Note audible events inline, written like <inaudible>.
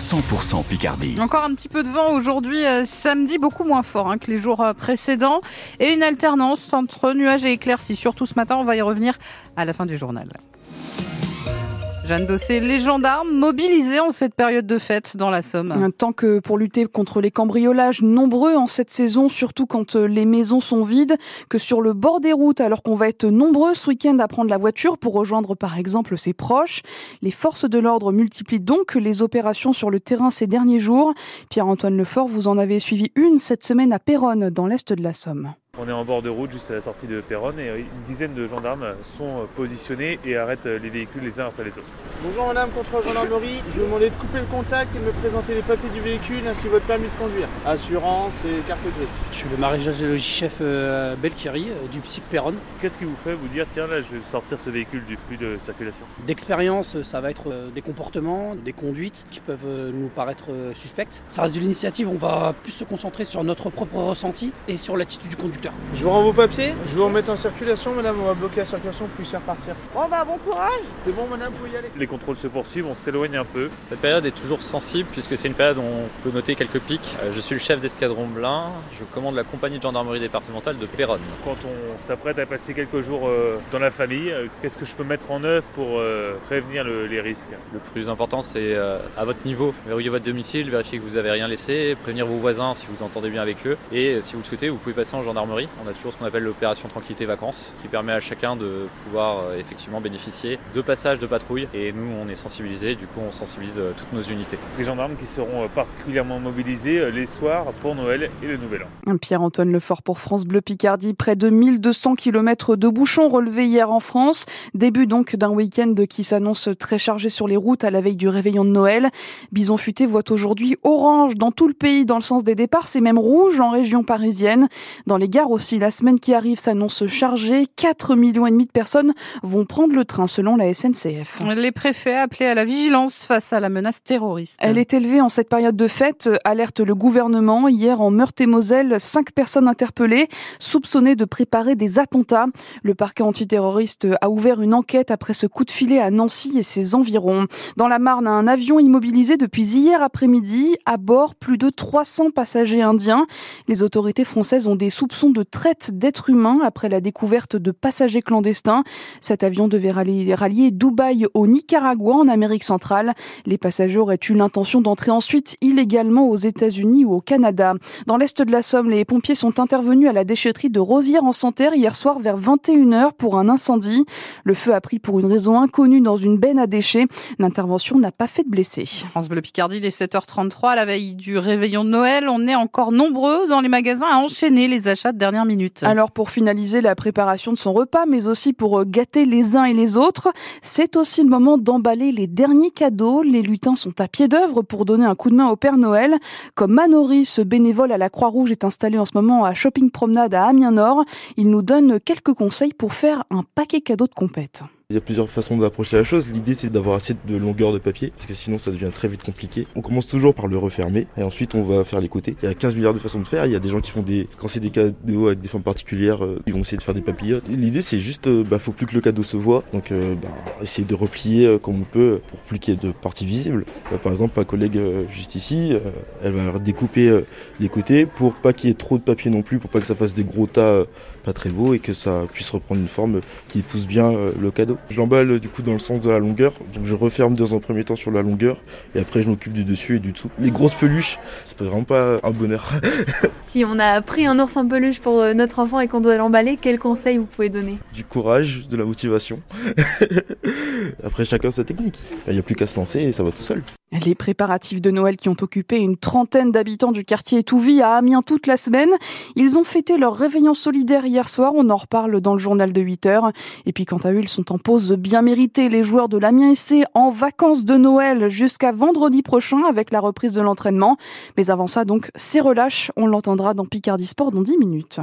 100% Picardie. Encore un petit peu de vent aujourd'hui, euh, samedi, beaucoup moins fort hein, que les jours euh, précédents. Et une alternance entre nuages et éclaircies, surtout ce matin. On va y revenir à la fin du journal. Jeanne Dossé, les gendarmes mobilisés en cette période de fête dans la Somme. Tant que pour lutter contre les cambriolages nombreux en cette saison, surtout quand euh, les maisons sont vides, que sur le bord des routes, alors qu'on va être nombreux ce week-end à prendre la voiture pour rejoindre par exemple ses proches. Les forces de l'ordre multiplient donc les opérations sur le terrain ces derniers jours. Pierre-Antoine Lefort, vous en avez suivi une cette semaine à Péronne, dans l'est de la Somme. On est en bord de route juste à la sortie de Péronne et une dizaine de gendarmes sont positionnés et arrêtent les véhicules les uns après les autres. Bonjour madame, contrôle gendarmerie. Je vous demandais de couper le contact et de me présenter les papiers du véhicule ainsi que votre permis de conduire. Assurance et carte grise. Je suis le maréchal chef euh, Belkiri euh, du PSIC Péronne. Qu'est-ce qui vous fait vous dire tiens là je vais sortir ce véhicule du flux de circulation? D'expérience, ça va être euh, des comportements, des conduites qui peuvent nous paraître suspectes. Ça reste de l'initiative, on va plus se concentrer sur notre propre ressenti et sur l'attitude du conducteur. Je vous rends vos papiers, je vais vous remettre en circulation madame, on va bloquer la circulation pour faire partir. Bon bah bon courage C'est bon madame, vous pouvez y aller. Les contrôles se poursuivent, on s'éloigne un peu. Cette période est toujours sensible puisque c'est une période où on peut noter quelques pics. Euh, Je suis le chef d'escadron Blin, je commande la compagnie de gendarmerie départementale de Péronne. Quand on s'apprête à passer quelques jours euh, dans la famille, euh, qu'est-ce que je peux mettre en œuvre pour prévenir le- les risques? Le plus important c'est à votre niveau, verrouiller votre domicile, vérifier que vous avez rien laissé, prévenir vos voisins si vous entendez bien avec eux et si vous le souhaitez vous pouvez passer en gendarmerie. On a toujours ce qu'on appelle l'opération tranquillité vacances qui permet à chacun de pouvoir euh, effectivement bénéficier de passages de patrouille et nous on est sensibilisés, du coup on sensibilise euh, toutes nos unités. Les gendarmes qui seront euh, particulièrement mobilisés les soirs pour Noël et le Nouvel An. Pierre-Antoine Lefort pour France Bleu Picardie. Près de 1200 km de bouchons relevés hier en France. Début donc d'un week-end qui s'annonce très chargé sur les routes à la veille du réveillon de Noël. Bison Futé voit aujourd'hui orange dans tout le pays dans le sens des départs. C'est même rouge en région parisienne. Dans les gares aussi, la semaine qui arrive s'annonce chargée. 4 millions et demi de personnes vont prendre le train selon la SNCF. Les préfets appelés à la vigilance face à la menace terroriste. Elle est élevée en cette période de fête, alerte le gouvernement. Hier, en Meurthe-et-Moselle, cinq personnes interpellées, soupçonnées de préparer des attentats. Le parquet antiterroriste a ouvert une enquête après ce coup de filet à Nancy et ses environs. Dans la Marne, un avion immobilisé depuis hier après-midi. À bord, plus de 300 passagers indiens. Les autorités françaises ont des soupçons de traite d'êtres humains après la découverte de passagers clandestins. Cet avion devait rallier, Dubaï au Nicaragua en Amérique centrale. Les passagers auraient eu l'intention d'entrer ensuite illégalement aux États-Unis ou au Canada. Dans l'est de la Somme, les pompiers sont intervenus à la déchetterie de Rosière-en-Santerre hier soir vers 21h pour un incendie. Le feu a pris pour une raison inconnue dans une benne à déchets. L'intervention n'a pas fait de blessés. France Bleu Picardie, il est 7h33 à la veille du réveillon de Noël. On est encore nombreux dans les magasins à enchaîner les achats Alors pour finaliser la préparation de son repas, mais aussi pour euh, gâter les uns et les autres, c'est aussi le moment d'emballer les derniers cadeaux. Les lutins sont à pied d'œuvre pour donner un coup de main au Père Noël. Comme Manori, ce bénévole à la Croix-Rouge est installé en ce moment à Shopping Promenade à Amiens Nord, il nous donne quelques conseils pour faire un paquet cadeau de compète. Il y a plusieurs façons d'approcher la chose. L'idée, c'est d'avoir assez de longueur de papier, parce que sinon, ça devient très vite compliqué. On commence toujours par le refermer, et ensuite, on va faire les côtés. Il y a 15 milliards de façons de faire. Il y a des gens qui font des, quand c'est des cadeaux avec des formes particulières, euh, ils vont essayer de faire des papillotes. L'idée, c'est juste, euh, bah, faut plus que le cadeau se voit. Donc, euh, bah, essayer de replier euh, comme on peut pour plus qu'il y ait de parties visibles. Euh, par exemple, ma collègue euh, juste ici, euh, elle va découper les côtés pour pas qu'il y ait trop de papier non plus, pour pas que ça fasse des gros tas pas très beaux et que ça puisse reprendre une forme qui épouse bien le cadeau. Je l'emballe du coup dans le sens de la longueur, donc je referme dans un premier temps sur la longueur et après je m'occupe du dessus et du dessous. Les grosses peluches, c'est vraiment pas un bonheur. <laughs> Si on a pris un ours en peluche pour euh, notre enfant et qu'on doit l'emballer, quel conseil vous pouvez donner? Du courage, de la motivation. <laughs> après chacun sa technique. Il n'y a plus qu'à se lancer et ça va tout seul. Les préparatifs de Noël qui ont occupé une trentaine d'habitants du quartier Touvi à Amiens toute la semaine. Ils ont fêté leur réveillon solidaire hier soir. On en reparle dans le journal de 8 heures. Et puis, quant à eux, ils sont en pause bien méritée. Les joueurs de l'Amiens SC en vacances de Noël jusqu'à vendredi prochain avec la reprise de l'entraînement. Mais avant ça, donc, c'est relâche. On l'entendra dans Picardie Sport dans 10 minutes.